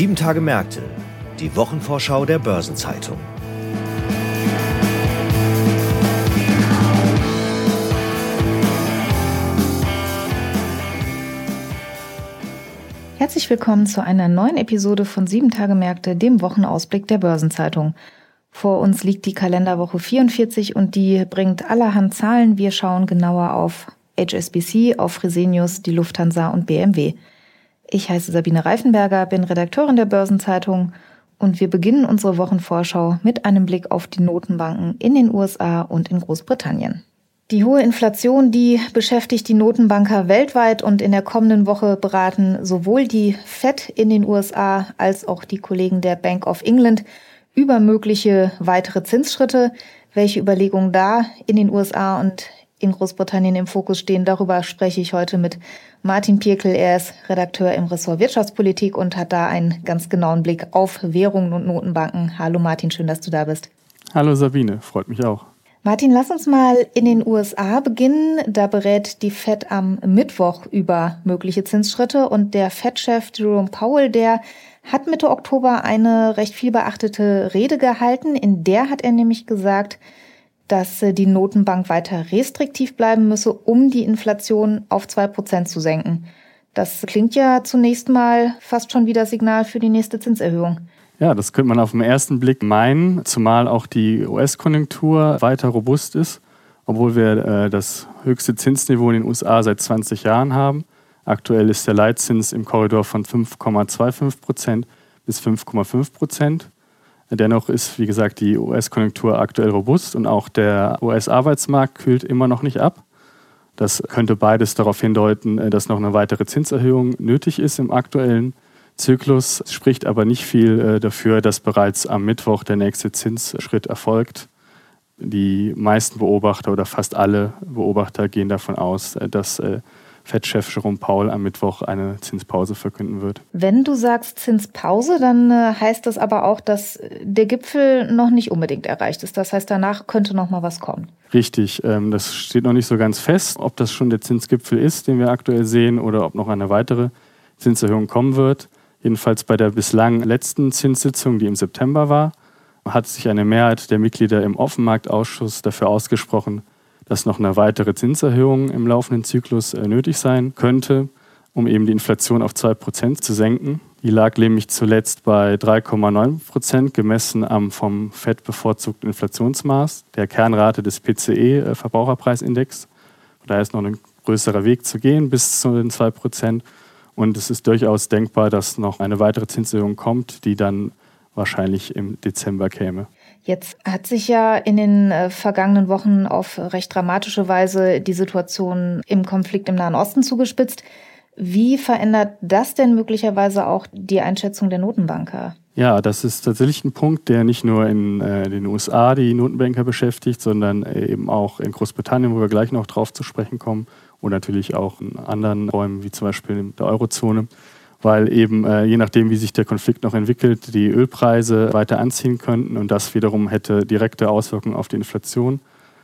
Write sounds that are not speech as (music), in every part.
Sieben Tage Märkte, die Wochenvorschau der Börsenzeitung. Herzlich willkommen zu einer neuen Episode von Sieben Tage Märkte, dem Wochenausblick der Börsenzeitung. Vor uns liegt die Kalenderwoche 44 und die bringt allerhand Zahlen. Wir schauen genauer auf HSBC, auf Fresenius, die Lufthansa und BMW. Ich heiße Sabine Reifenberger, bin Redakteurin der Börsenzeitung und wir beginnen unsere Wochenvorschau mit einem Blick auf die Notenbanken in den USA und in Großbritannien. Die hohe Inflation, die beschäftigt die Notenbanker weltweit und in der kommenden Woche beraten sowohl die Fed in den USA als auch die Kollegen der Bank of England über mögliche weitere Zinsschritte. Welche Überlegungen da in den USA und in Großbritannien im Fokus stehen, darüber spreche ich heute mit Martin Pirkel. Er ist Redakteur im Ressort Wirtschaftspolitik und hat da einen ganz genauen Blick auf Währungen und Notenbanken. Hallo Martin, schön, dass du da bist. Hallo Sabine, freut mich auch. Martin, lass uns mal in den USA beginnen. Da berät die Fed am Mittwoch über mögliche Zinsschritte und der Fed-Chef Jerome Powell, der hat Mitte Oktober eine recht viel beachtete Rede gehalten. In der hat er nämlich gesagt, dass die Notenbank weiter restriktiv bleiben müsse, um die Inflation auf zwei Prozent zu senken. Das klingt ja zunächst mal fast schon wie das Signal für die nächste Zinserhöhung. Ja, das könnte man auf den ersten Blick meinen, zumal auch die US-Konjunktur weiter robust ist, obwohl wir äh, das höchste Zinsniveau in den USA seit 20 Jahren haben. Aktuell ist der Leitzins im Korridor von 5,25 Prozent bis 5,5 Prozent. Dennoch ist, wie gesagt, die US-Konjunktur aktuell robust und auch der US-Arbeitsmarkt kühlt immer noch nicht ab. Das könnte beides darauf hindeuten, äh, dass noch eine weitere Zinserhöhung nötig ist im aktuellen Zyklus spricht aber nicht viel äh, dafür, dass bereits am Mittwoch der nächste Zinsschritt erfolgt. Die meisten Beobachter oder fast alle Beobachter gehen davon aus, äh, dass äh, Fed-Chef Jerome Paul am Mittwoch eine Zinspause verkünden wird. Wenn du sagst Zinspause, dann heißt das aber auch, dass der Gipfel noch nicht unbedingt erreicht ist. Das heißt, danach könnte noch mal was kommen. Richtig, ähm, das steht noch nicht so ganz fest, ob das schon der Zinsgipfel ist, den wir aktuell sehen, oder ob noch eine weitere Zinserhöhung kommen wird. Jedenfalls bei der bislang letzten Zinssitzung, die im September war, hat sich eine Mehrheit der Mitglieder im Offenmarktausschuss dafür ausgesprochen, dass noch eine weitere Zinserhöhung im laufenden Zyklus äh, nötig sein könnte, um eben die Inflation auf 2% zu senken. Die lag nämlich zuletzt bei 3,9% gemessen am vom FED bevorzugten Inflationsmaß, der Kernrate des PCE-Verbraucherpreisindex. Äh, da ist noch ein größerer Weg zu gehen bis zu den 2% und es ist durchaus denkbar, dass noch eine weitere Zinserhöhung kommt, die dann wahrscheinlich im Dezember käme. Jetzt hat sich ja in den äh, vergangenen Wochen auf recht dramatische Weise die Situation im Konflikt im Nahen Osten zugespitzt. Wie verändert das denn möglicherweise auch die Einschätzung der Notenbanker? Ja, das ist tatsächlich ein Punkt, der nicht nur in äh, den USA die Notenbanker beschäftigt, sondern eben auch in Großbritannien, wo wir gleich noch drauf zu sprechen kommen, und natürlich auch in anderen Räumen wie zum Beispiel in der Eurozone, weil eben äh, je nachdem, wie sich der Konflikt noch entwickelt, die Ölpreise weiter anziehen könnten und das wiederum hätte direkte Auswirkungen auf die Inflation.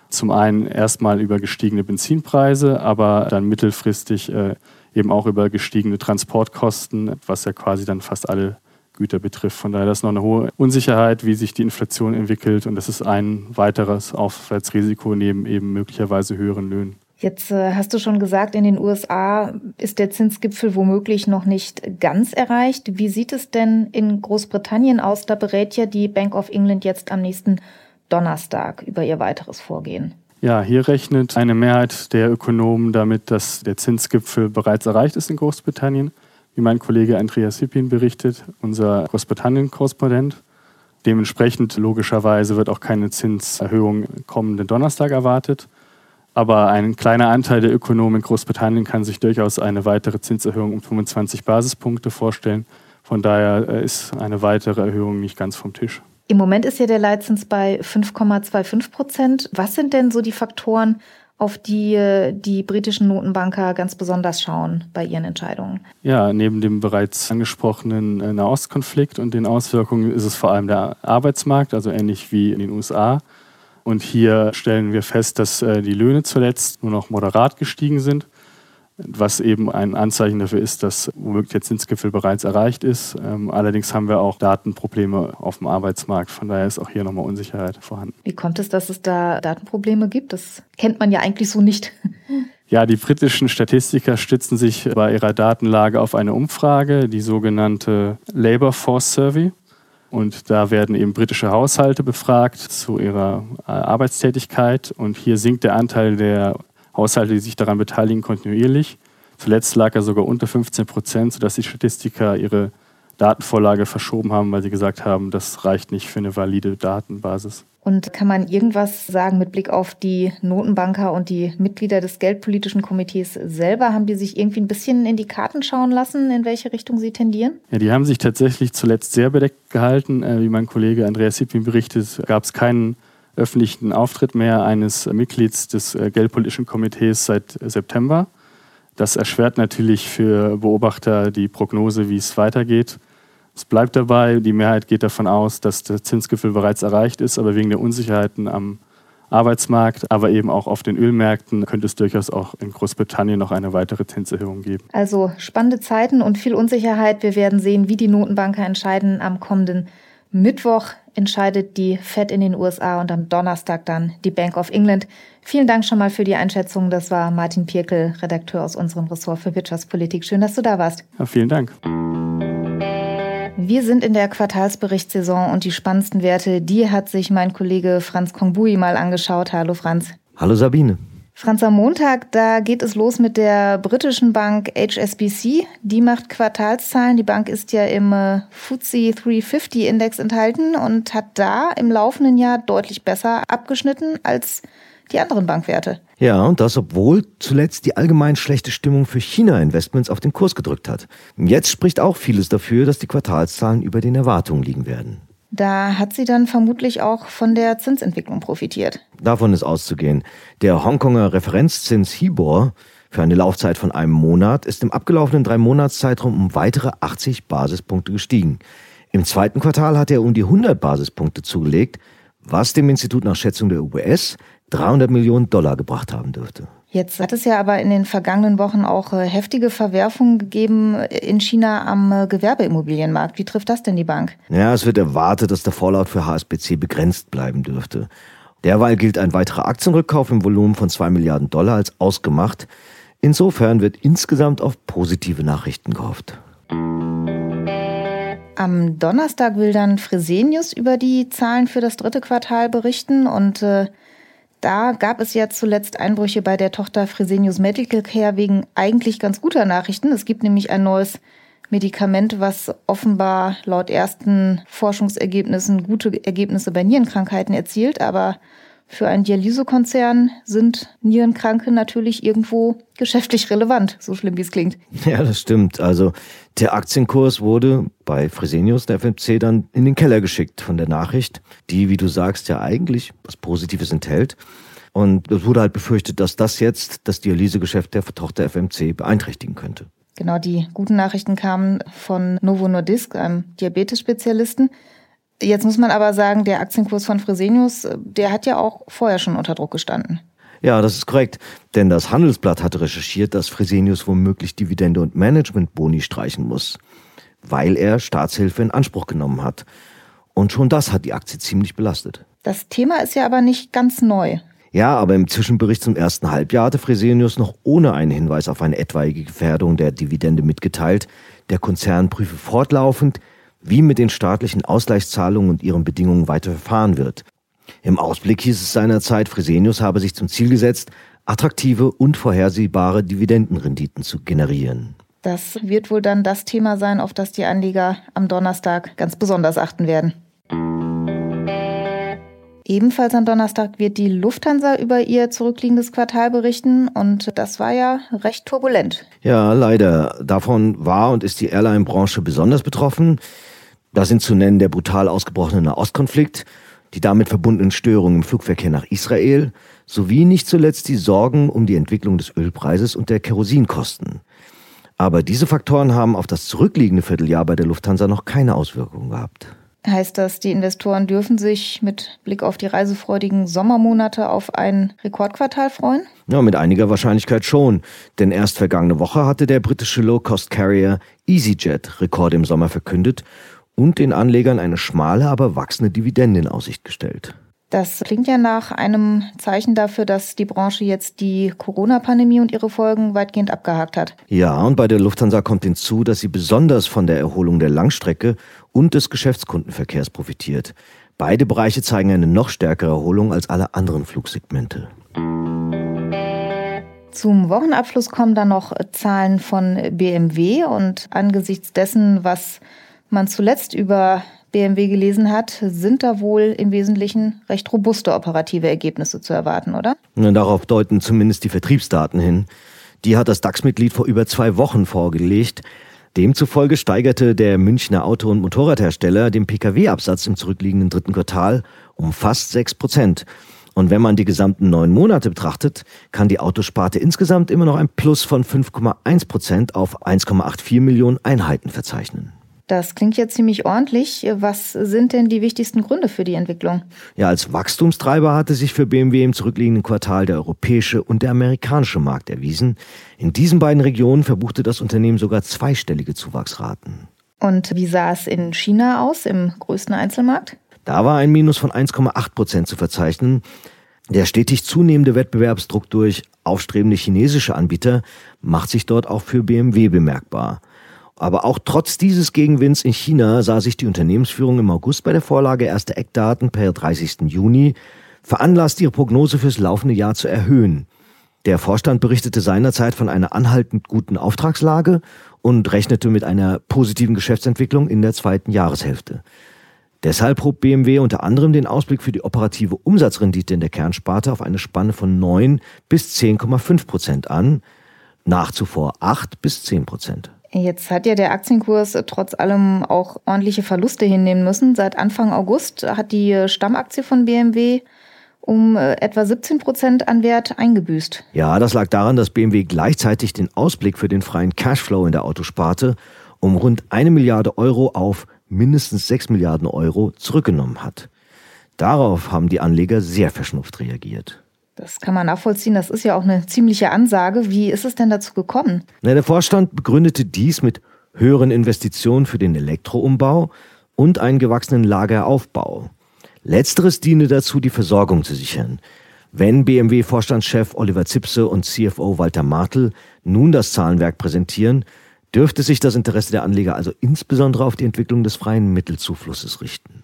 Zum einen erstmal über gestiegene Benzinpreise, aber dann mittelfristig äh, eben auch über gestiegene Transportkosten, was ja quasi dann fast alle Güter betrifft. Von daher ist noch eine hohe Unsicherheit, wie sich die Inflation entwickelt und das ist ein weiteres Aufwärtsrisiko neben eben möglicherweise höheren Löhnen. Jetzt äh, hast du schon gesagt, in den USA ist der Zinsgipfel womöglich noch nicht ganz erreicht. Wie sieht es denn in Großbritannien aus? Da berät ja die Bank of England jetzt am nächsten Donnerstag über ihr weiteres Vorgehen. Ja, hier rechnet eine Mehrheit der Ökonomen damit, dass der Zinsgipfel bereits erreicht ist in Großbritannien. Wie mein Kollege Andreas Hippin berichtet, unser Großbritannien-Korrespondent. Dementsprechend logischerweise wird auch keine Zinserhöhung kommenden Donnerstag erwartet. Aber ein kleiner Anteil der Ökonomen in Großbritannien kann sich durchaus eine weitere Zinserhöhung um 25 Basispunkte vorstellen. Von daher äh, ist eine weitere Erhöhung nicht ganz vom Tisch. Im Moment ist ja der Leitzins bei 5,25 Prozent. Was sind denn so die Faktoren, auf die äh, die britischen Notenbanker ganz besonders schauen bei ihren Entscheidungen? Ja, neben dem bereits angesprochenen äh, Nahostkonflikt und den Auswirkungen ist es vor allem der Arbeitsmarkt, also ähnlich wie in den USA. Und hier stellen wir fest, dass äh, die Löhne zuletzt nur noch moderat gestiegen sind. was eben ein Anzeichen dafür ist, dass womöglich der Zinsgipfel bereits erreicht ist. Ähm, allerdings haben wir auch Datenprobleme auf dem Arbeitsmarkt. Von daher ist auch hier nochmal Unsicherheit vorhanden. Wie kommt es, dass es da Datenprobleme gibt? Das kennt man ja eigentlich so nicht. (laughs) Ja, die britischen Statistiker stützen sich bei ihrer Datenlage auf eine Umfrage, die sogenannte Labour Force Survey. Und da werden eben britische Haushalte befragt zu ihrer äh, Arbeitstätigkeit. Und hier sinkt der Anteil der Haushalte, die sich daran beteiligen, kontinuierlich. Zuletzt lag er sogar unter 15 Prozent, sodass die Statistiker ihre Datenvorlage verschoben haben, weil sie gesagt haben, das reicht nicht für eine valide Datenbasis. Und kann man irgendwas sagen mit Blick auf die Notenbanker und die Mitglieder des Geldpolitischen Komitees selber? Haben die sich irgendwie ein bisschen in die Karten schauen lassen, in welche Richtung sie tendieren? Ja, die haben sich tatsächlich zuletzt sehr bedeckt gehalten. Äh, wie mein Kollege Andreas Sippin berichtet, gab es keinen öffentlichen Auftritt mehr eines Mitglieds des äh, Geldpolitischen Komitees seit September. Das erschwert natürlich für Beobachter die Prognose, wie es weitergeht. Es bleibt dabei, die Mehrheit geht davon aus, dass der Zinsgipfel bereits erreicht ist, aber wegen der Unsicherheiten am Arbeitsmarkt, aber eben auch auf den Ölmärkten könnte es durchaus auch in Großbritannien noch eine weitere Zinserhöhung geben. Also spannende Zeiten und viel Unsicherheit. Wir werden sehen, wie die Notenbanker entscheiden. Am kommenden Mittwoch entscheidet die Fed in den USA und am Donnerstag dann die Bank of England. Vielen Dank schon mal für die Einschätzung. Das war Martin Pirkel, Redakteur aus unserem Ressort für Wirtschaftspolitik. Schön, dass du da warst. Ja, vielen Dank. Wir sind in der Quartalsberichtssaison und die spannendsten Werte, die hat sich mein Kollege Franz Kongbui mal angeschaut. Hallo Franz. Hallo Sabine. Franz, am Montag, da geht es los mit der britischen Bank HSBC. Die macht Quartalszahlen. Die Bank ist ja im äh, FTSE 350 Index enthalten und hat da im laufenden Jahr deutlich besser abgeschnitten als die anderen Bankwerte. Ja, und das, obwohl zuletzt die allgemein schlechte Stimmung für China-Investments auf den Kurs gedrückt hat. Jetzt spricht auch vieles dafür, dass die Quartalszahlen über den Erwartungen liegen werden. Da hat sie dann vermutlich auch von der Zinsentwicklung profitiert. Davon ist auszugehen. Der Hongkonger Referenzzins HIBOR für eine Laufzeit von einem Monat ist im abgelaufenen Drei-Monats-Zeitraum um weitere 80 Basispunkte gestiegen. Im zweiten Quartal hat er um die 100 Basispunkte zugelegt, was dem Institut nach Schätzung der UBS 300 Millionen Dollar gebracht haben dürfte. Jetzt hat es ja aber in den vergangenen Wochen auch äh, heftige Verwerfungen gegeben in China am äh, Gewerbeimmobilienmarkt. Wie trifft das denn die Bank? Ja, es wird erwartet, dass der Fallout für HSBC begrenzt bleiben dürfte. Derweil gilt ein weiterer Aktienrückkauf im Volumen von 2 Milliarden Dollar als ausgemacht. Insofern wird insgesamt auf positive Nachrichten gehofft. Am Donnerstag will dann Fresenius über die Zahlen für das dritte Quartal berichten und äh, da gab es ja zuletzt Einbrüche bei der Tochter Fresenius Medical Care wegen eigentlich ganz guter Nachrichten. Es gibt nämlich ein neues Medikament, was offenbar laut ersten Forschungsergebnissen gute Ergebnisse bei Nierenkrankheiten erzielt, aber für einen Dialysekonzern sind Nierenkranke natürlich irgendwo geschäftlich relevant, so schlimm wie es klingt. Ja, das stimmt. Also der Aktienkurs wurde bei Fresenius, der FMC, dann in den Keller geschickt von der Nachricht, die, wie du sagst, ja eigentlich was Positives enthält. Und es wurde halt befürchtet, dass das jetzt das Dialysegeschäft der Tochter FMC beeinträchtigen könnte. Genau, die guten Nachrichten kamen von Novo Nordisk, einem Diabetes-Spezialisten. Jetzt muss man aber sagen, der Aktienkurs von Fresenius, der hat ja auch vorher schon unter Druck gestanden. Ja, das ist korrekt. Denn das Handelsblatt hatte recherchiert, dass Fresenius womöglich Dividende und Managementboni streichen muss, weil er Staatshilfe in Anspruch genommen hat. Und schon das hat die Aktie ziemlich belastet. Das Thema ist ja aber nicht ganz neu. Ja, aber im Zwischenbericht zum ersten Halbjahr hatte Fresenius noch ohne einen Hinweis auf eine etwaige Gefährdung der Dividende mitgeteilt. Der Konzern prüfe fortlaufend, wie mit den staatlichen Ausgleichszahlungen und ihren Bedingungen weiter verfahren wird. Im Ausblick hieß es seinerzeit, Fresenius habe sich zum Ziel gesetzt, attraktive und vorhersehbare Dividendenrenditen zu generieren. Das wird wohl dann das Thema sein, auf das die Anleger am Donnerstag ganz besonders achten werden. Ebenfalls am Donnerstag wird die Lufthansa über ihr zurückliegendes Quartal berichten und das war ja recht turbulent. Ja, leider. Davon war und ist die Airline-Branche besonders betroffen. Da sind zu nennen der brutal ausgebrochene Nahostkonflikt, die damit verbundenen Störungen im Flugverkehr nach Israel sowie nicht zuletzt die Sorgen um die Entwicklung des Ölpreises und der Kerosinkosten. Aber diese Faktoren haben auf das zurückliegende Vierteljahr bei der Lufthansa noch keine Auswirkungen gehabt. Heißt das, die Investoren dürfen sich mit Blick auf die reisefreudigen Sommermonate auf ein Rekordquartal freuen? Ja, mit einiger Wahrscheinlichkeit schon. Denn erst vergangene Woche hatte der britische Low-Cost-Carrier EasyJet Rekorde im Sommer verkündet und den Anlegern eine schmale, aber wachsende Dividende in Aussicht gestellt. Das klingt ja nach einem Zeichen dafür, dass die Branche jetzt die Corona-Pandemie und ihre Folgen weitgehend abgehakt hat. Ja, und bei der Lufthansa kommt hinzu, dass sie besonders von der Erholung der Langstrecke und des Geschäftskundenverkehrs profitiert. Beide Bereiche zeigen eine noch stärkere Erholung als alle anderen Flugsegmente. Zum Wochenabschluss kommen dann noch Zahlen von BMW und angesichts dessen, was man zuletzt über BMW gelesen hat, sind da wohl im Wesentlichen recht robuste operative Ergebnisse zu erwarten, oder? Na, darauf deuten zumindest die Vertriebsdaten hin. Die hat das DAX-Mitglied vor über zwei Wochen vorgelegt. Demzufolge steigerte der Münchner Auto- und Motorradhersteller den Pkw-Absatz im zurückliegenden dritten Quartal um fast 6 Prozent. Und wenn man die gesamten neun Monate betrachtet, kann die Autosparte insgesamt immer noch ein Plus von 5,1 Prozent auf 1,84 Millionen Einheiten verzeichnen. Das klingt ja ziemlich ordentlich. Was sind denn die wichtigsten Gründe für die Entwicklung? Ja, als Wachstumstreiber hatte sich für BMW im zurückliegenden Quartal der europäische und der amerikanische Markt erwiesen. In diesen beiden Regionen verbuchte das Unternehmen sogar zweistellige Zuwachsraten. Und wie sah es in China aus, im größten Einzelmarkt? Da war ein Minus von 1,8 Prozent zu verzeichnen. Der stetig zunehmende Wettbewerbsdruck durch aufstrebende chinesische Anbieter macht sich dort auch für BMW bemerkbar. Aber auch trotz dieses Gegenwinds in China sah sich die Unternehmensführung im August bei der Vorlage erster Eckdaten per 30. Juni veranlasst, ihre Prognose fürs laufende Jahr zu erhöhen. Der Vorstand berichtete seinerzeit von einer anhaltend guten Auftragslage und rechnete mit einer positiven Geschäftsentwicklung in der zweiten Jahreshälfte. Deshalb hob BMW unter anderem den Ausblick für die operative Umsatzrendite in der Kernsparte auf eine Spanne von 9 bis 10,5 Prozent an, nach zuvor 8 bis 10 Prozent. Jetzt hat ja der Aktienkurs trotz allem auch ordentliche Verluste hinnehmen müssen. Seit Anfang August hat die Stammaktie von BMW um äh, etwa 17 Prozent an Wert eingebüßt. Ja, das lag daran, dass BMW gleichzeitig den Ausblick für den freien Cashflow in der Autosparte um rund eine Milliarde Euro auf mindestens 6 Milliarden Euro zurückgenommen hat. Darauf haben die Anleger sehr verschnupft reagiert. Das kann man nachvollziehen. Das ist ja auch eine ziemliche Ansage. Wie ist es denn dazu gekommen? Na, der Vorstand begründete dies mit höheren Investitionen für den Elektroumbau und einen gewachsenen Lageraufbau. Letzteres diene dazu, die Versorgung zu sichern. Wenn BMW-Vorstandschef Oliver Zipse und CFO Walter Martel nun das Zahlenwerk präsentieren, dürfte sich das Interesse der Anleger also insbesondere auf die Entwicklung des freien Mittelzuflusses richten.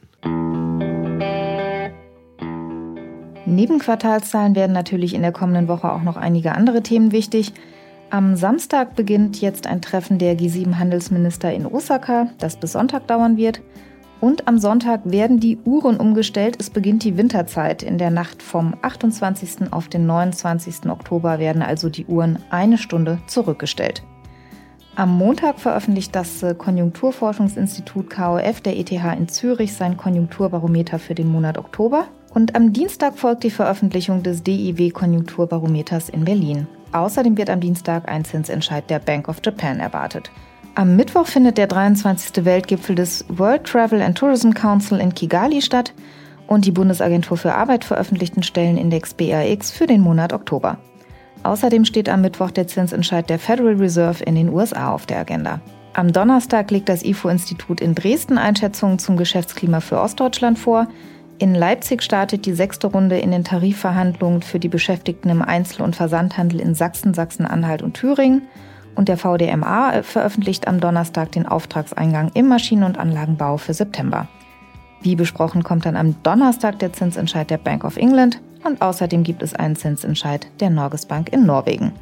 Neben Quartalszahlen werden natürlich in der kommenden Woche auch noch einige andere Themen wichtig. Am Samstag beginnt jetzt ein Treffen der G7-Handelsminister in Osaka, das bis Sonntag dauern wird. Und am Sonntag werden die Uhren umgestellt. Es beginnt die Winterzeit. In der Nacht vom 28. auf den 29. Oktober werden also die Uhren eine Stunde zurückgestellt. Am Montag veröffentlicht das Konjunkturforschungsinstitut KOF der ETH in Zürich sein Konjunkturbarometer für den Monat Oktober. Und am Dienstag folgt die Veröffentlichung des DIW-Konjunkturbarometers in Berlin. Außerdem wird am Dienstag ein Zinsentscheid der Bank of Japan erwartet. Am Mittwoch findet der 23. Weltgipfel des World Travel and Tourism Council in Kigali statt und die Bundesagentur für Arbeit veröffentlicht den Stellenindex BAX für den Monat Oktober. Außerdem steht am Mittwoch der Zinsentscheid der Federal Reserve in den USA auf der Agenda. Am Donnerstag legt das IFO-Institut in Dresden Einschätzungen zum Geschäftsklima für Ostdeutschland vor. In Leipzig startet die sechste Runde in den Tarifverhandlungen für die Beschäftigten im Einzel- und Versandhandel in Sachsen, Sachsen-Anhalt und Thüringen. Und der VDMA veröffentlicht am Donnerstag den Auftragseingang im Maschinen- und Anlagenbau für September. Wie besprochen kommt dann am Donnerstag der Zinsentscheid der Bank of England und außerdem gibt es einen Zinsentscheid der Norges Bank in Norwegen.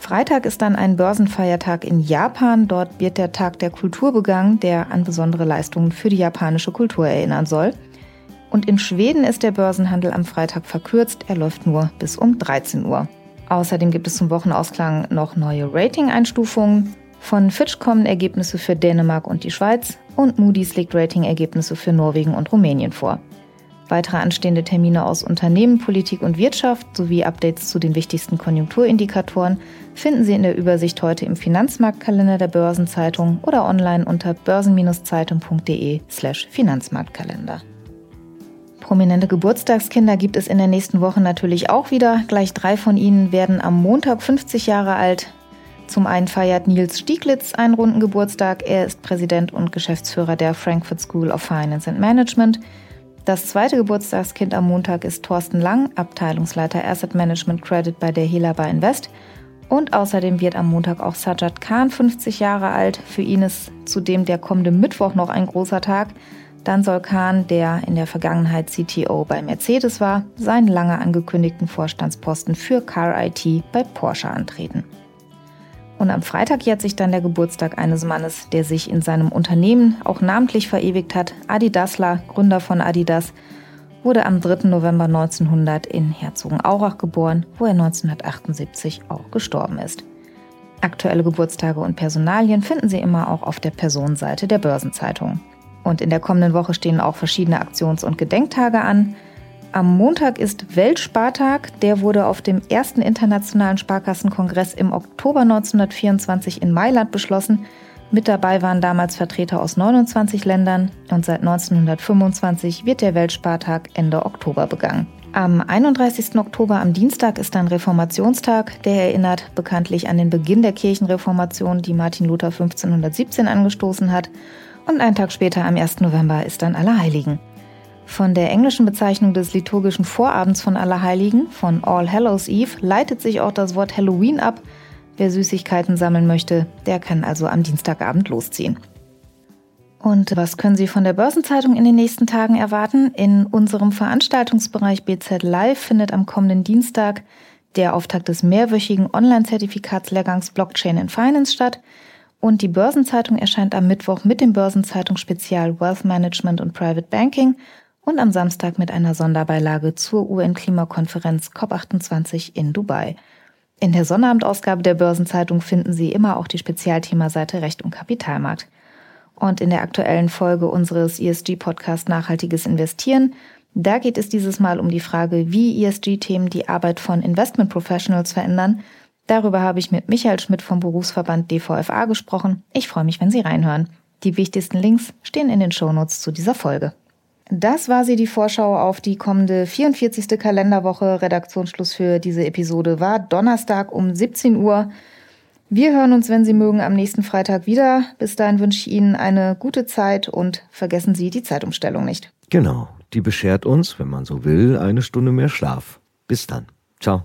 Freitag ist dann ein Börsenfeiertag in Japan. Dort wird der Tag der Kultur begangen, der an besondere Leistungen für die japanische Kultur erinnern soll. Und in Schweden ist der Börsenhandel am Freitag verkürzt. Er läuft nur bis um 13 Uhr. Außerdem gibt es zum Wochenausklang noch neue Rating-Einstufungen. Von Fitch kommen Ergebnisse für Dänemark und die Schweiz und Moody's legt Rating-Ergebnisse für Norwegen und Rumänien vor. Weitere anstehende Termine aus Unternehmen, Politik und Wirtschaft sowie Updates zu den wichtigsten Konjunkturindikatoren finden Sie in der Übersicht heute im Finanzmarktkalender der Börsenzeitung oder online unter börsen-zeitung.de/slash Finanzmarktkalender. Prominente Geburtstagskinder gibt es in der nächsten Woche natürlich auch wieder. Gleich drei von ihnen werden am Montag 50 Jahre alt. Zum einen feiert Nils Stieglitz einen runden Geburtstag. Er ist Präsident und Geschäftsführer der Frankfurt School of Finance and Management. Das zweite Geburtstagskind am Montag ist Thorsten Lang, Abteilungsleiter Asset Management Credit bei der Helaba Invest. Und außerdem wird am Montag auch Sajad Khan 50 Jahre alt. Für ihn ist zudem der kommende Mittwoch noch ein großer Tag. Dann soll Khan, der in der Vergangenheit CTO bei Mercedes war, seinen lange angekündigten Vorstandsposten für Car IT bei Porsche antreten. Und am Freitag jährt sich dann der Geburtstag eines Mannes, der sich in seinem Unternehmen auch namentlich verewigt hat. Adi Dassler, Gründer von Adidas, wurde am 3. November 1900 in Herzogenaurach geboren, wo er 1978 auch gestorben ist. Aktuelle Geburtstage und Personalien finden Sie immer auch auf der Personenseite der Börsenzeitung. Und in der kommenden Woche stehen auch verschiedene Aktions- und Gedenktage an. Am Montag ist Weltspartag. Der wurde auf dem ersten internationalen Sparkassenkongress im Oktober 1924 in Mailand beschlossen. Mit dabei waren damals Vertreter aus 29 Ländern und seit 1925 wird der Weltspartag Ende Oktober begangen. Am 31. Oktober am Dienstag ist dann Reformationstag. Der erinnert bekanntlich an den Beginn der Kirchenreformation, die Martin Luther 1517 angestoßen hat. Und einen Tag später, am 1. November, ist dann Allerheiligen. Von der englischen Bezeichnung des liturgischen Vorabends von Allerheiligen, von All Hallows Eve, leitet sich auch das Wort Halloween ab. Wer Süßigkeiten sammeln möchte, der kann also am Dienstagabend losziehen. Und was können Sie von der Börsenzeitung in den nächsten Tagen erwarten? In unserem Veranstaltungsbereich BZ Live findet am kommenden Dienstag der Auftakt des mehrwöchigen Online-Zertifikatslehrgangs Blockchain in Finance statt. Und die Börsenzeitung erscheint am Mittwoch mit dem Börsenzeitung-Spezial Wealth Management und Private Banking und am Samstag mit einer Sonderbeilage zur UN-Klimakonferenz COP28 in Dubai. In der Sonnabendausgabe der Börsenzeitung finden Sie immer auch die Spezialthemaseite Recht und Kapitalmarkt. Und in der aktuellen Folge unseres ESG-Podcasts Nachhaltiges Investieren, da geht es dieses Mal um die Frage, wie ESG-Themen die Arbeit von Investment Professionals verändern. Darüber habe ich mit Michael Schmidt vom Berufsverband DVFA gesprochen. Ich freue mich, wenn Sie reinhören. Die wichtigsten Links stehen in den Shownotes zu dieser Folge. Das war sie, die Vorschau auf die kommende 44. Kalenderwoche. Redaktionsschluss für diese Episode war Donnerstag um 17 Uhr. Wir hören uns, wenn Sie mögen, am nächsten Freitag wieder. Bis dahin wünsche ich Ihnen eine gute Zeit und vergessen Sie die Zeitumstellung nicht. Genau, die beschert uns, wenn man so will, eine Stunde mehr Schlaf. Bis dann. Ciao.